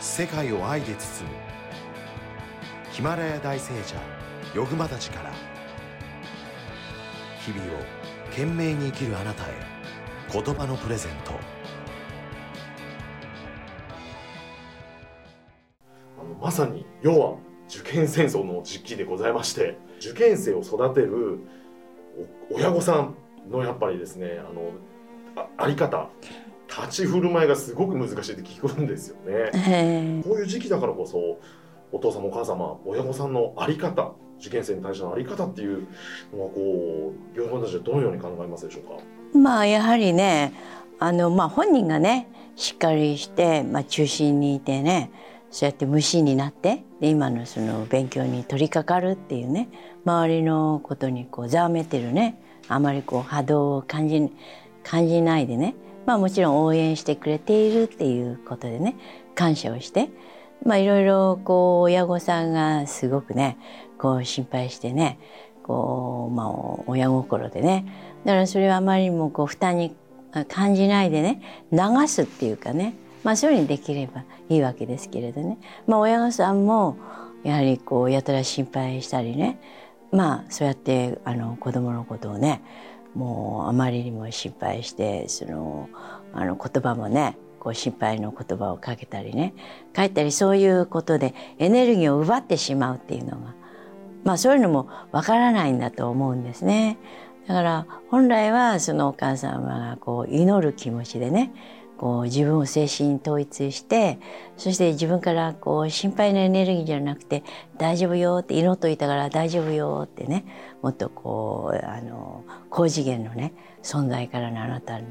世界を愛で包む。ヒマラヤ大聖者ヨグマたちから。日々を懸命に生きるあなたへ言葉のプレゼント。あのまさに要は受験戦争の時期でございまして受験生を育てる親御さんのやっぱりですねあのああり方。立ち振る舞いがすごく難しいって聞くんですよね。こういう時期だからこそお父様お母様親御さんの在り方受験生に対しての在り方っていうのはこう両親たちはどのように考えますでしょうか？まあやはりねあのまあ本人がねしっかりして、まあ、中心にいてねそうやって無心になってで今のその勉強に取り掛かるっていうね周りのことにこうざわめてるねあまりこう波動を感じ感じないでねまあもちろん応援してくれているっていうことでね感謝をしてまあいろいろこう親御さんがすごくねこう心配してねこうまあ親心でねだからそれはあまりにもこう負担に感じないでね流すっていうかねまあそういうふうにできればいいわけですけれどね。まあ親御さんもやはりこうやたら心配したりねまあそうやってあの子供のことをねもうあまりにも心配してそのあの言葉もねこう心配の言葉をかけたりね書いたりそういうことでエネルギーを奪ってしまうっていうのがまあそういうのもわからないんだと思うんですね。だから本来はそのお母様がこう祈る気持ちでねこう自分を精神統一してそして自分からこう心配なエネルギーじゃなくて大丈夫よって祈っといたから大丈夫よってねもっとこうあの高次元のね存在からのあなたの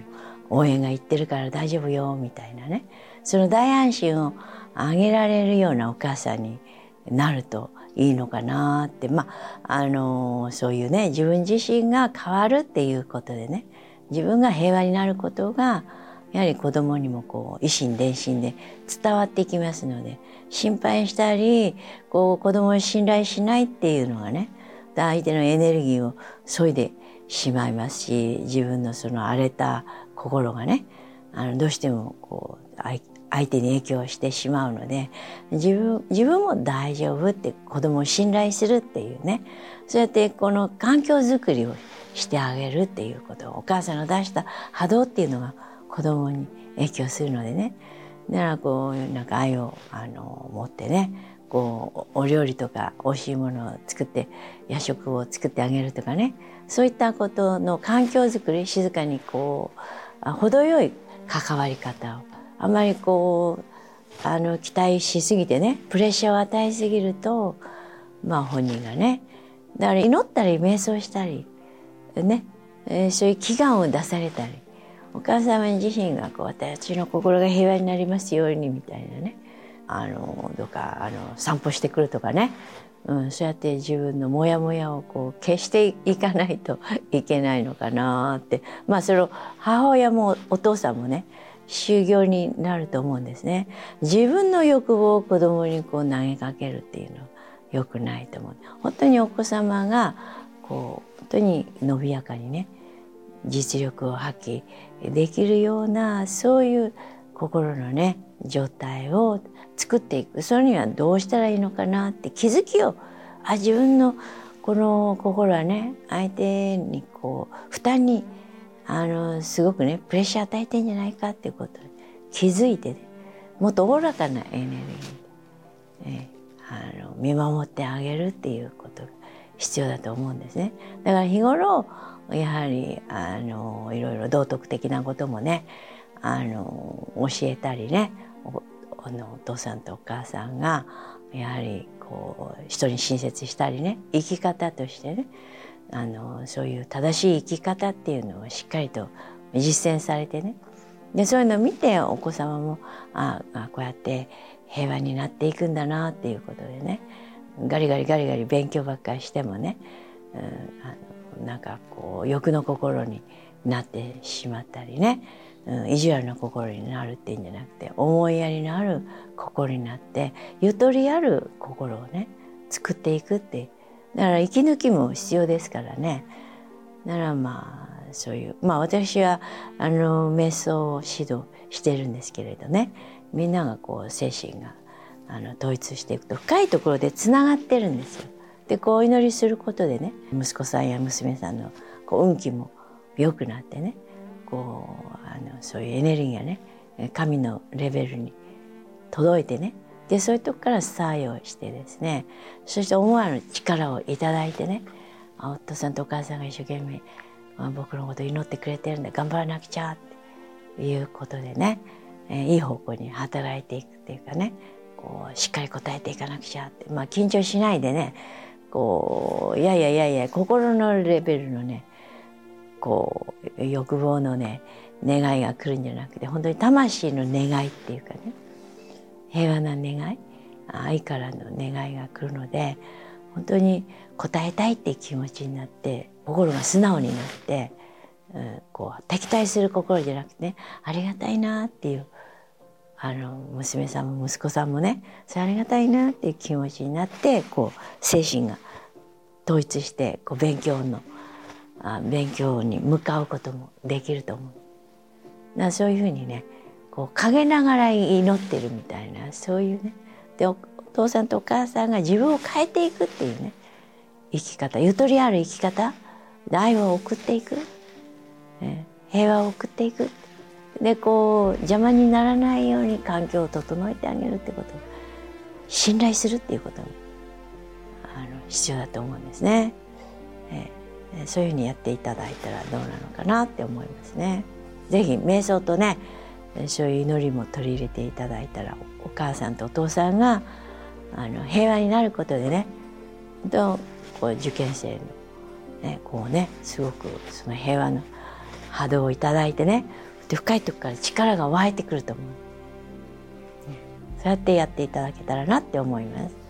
応援が言ってるから大丈夫よみたいなねその大安心をあげられるようなお母さんになるといいのかなってまああのそういうね自分自身が変わるっていうことでね自分が平和になることがやはり子供にもこう維心伝心で伝わってきますので心配したりこう子供を信頼しないっていうのがね相手のエネルギーを削いでしまいますし自分のその荒れた心がねあのどうしてもこう相手に影響してしまうので自分自分も大丈夫って子供を信頼するっていうねそうやってこの環境づくりをしてあげるっていうことお母さんの出した波動っていうのが子供に影響するのでね。だからこうなんか愛をあの持ってねこうお料理とか美味しいものを作って夜食を作ってあげるとかね。そういったことの環境づくり静かにこう程よい関わり方をあまりこうあの期待しすぎてねプレッシャーを与えすぎるとまあ本人がねだから祈ったり瞑想したりね、えー、そういう祈願を出されたりお母様自身がこう私の心が平和になりますようにみたいなねあのどうかあの散歩してくるとかね、うん、そうやって自分のモヤモヤをこう消していかないといけないのかなってまあその母親もお父さんもね修行になると思うんですね。自分の欲望を子供にこう投げかけるっていうのは良くないと思う。本当にお子様がこう本当に伸びやかにね実力を発揮できるようなそういう心のね状態を作っていくそれにはどうしたらいいのかなって気づきをあ自分のこの心はね相手にこう負担にあのすごくねプレッシャー与えてんじゃないかっていうことに気づいて、ね、もっとおおらかなエネルギーで、ね、あの見守ってあげるっていうことが必要だと思うんですね。だから日頃やはりあのいろいろ道徳的なこともねあの教えたりねおあのお父さんとお母さんがやはりこう人に親切したりね生き方としてねあのそういう正しい生き方っていうのをしっかりと実践されてねでそういうのを見てお子様もああこうやって平和になっていくんだなっていうことでねガリガリガリガリ勉強ばっかりしてもね、うん、あのなんかこう欲の心になってしまったりね、うん、意地悪な心になるっていうんじゃなくて思いやりのある心になってゆとりある心をね作っていくってだから息抜きも必要ですからね。だからまあそういうまあ私はあの瞑想を指導してるんですけれどね。みんながこう精神があの統一していくと深いところでつながってるんですよ。でこうお祈りすることでね息子さんや娘さんのこう運気も良くなってねこうあのそういうエネルギーがね神のレベルに届いてねでそういうとこから作用してですねそして思わぬ力を頂いてね夫さんとお母さんが一生懸命僕のこと祈ってくれてるんで頑張らなくちゃっていうことでね、いい方向に働いていくっていうかねこうしっかり答えていかなくちゃってまあ緊張しないでねこういやいやいやいや心のレベルのねこう欲望のね願いが来るんじゃなくて本当に魂の願いっていうかね平和な願い愛からの願いが来るので本当に応えたいっていう気持ちになって心が素直になって、うん、こう敵対する心じゃなくてねありがたいなっていうあの娘さんも息子さんもねそれありがたいなっていう気持ちになってこう精神が統一してこう勉強のあ勉強に向かうこともできると思う。だそういうふうにねこう陰ながら祈ってるみたいなそういうねでお父さんとお母さんが自分を変えていくっていうね生き方ゆとりある生き方愛を送っていく、ね、平和を送っていくでこう邪魔にならないように環境を整えてあげるってこと信頼するっていうこともあの必要だと思うんですね、えー、そういうふうにやっていただいたらどうなのかなって思いますね。ぜひ瞑想とねそういう祈りも取り入れていただいたらお母さんとお父さんがあの平和になることでねとこう受験生の、ね、こうねすごくその平和の波動を頂いてねで深いとこから力が湧いてくると思う、そうやってやっていただけたらなって思います。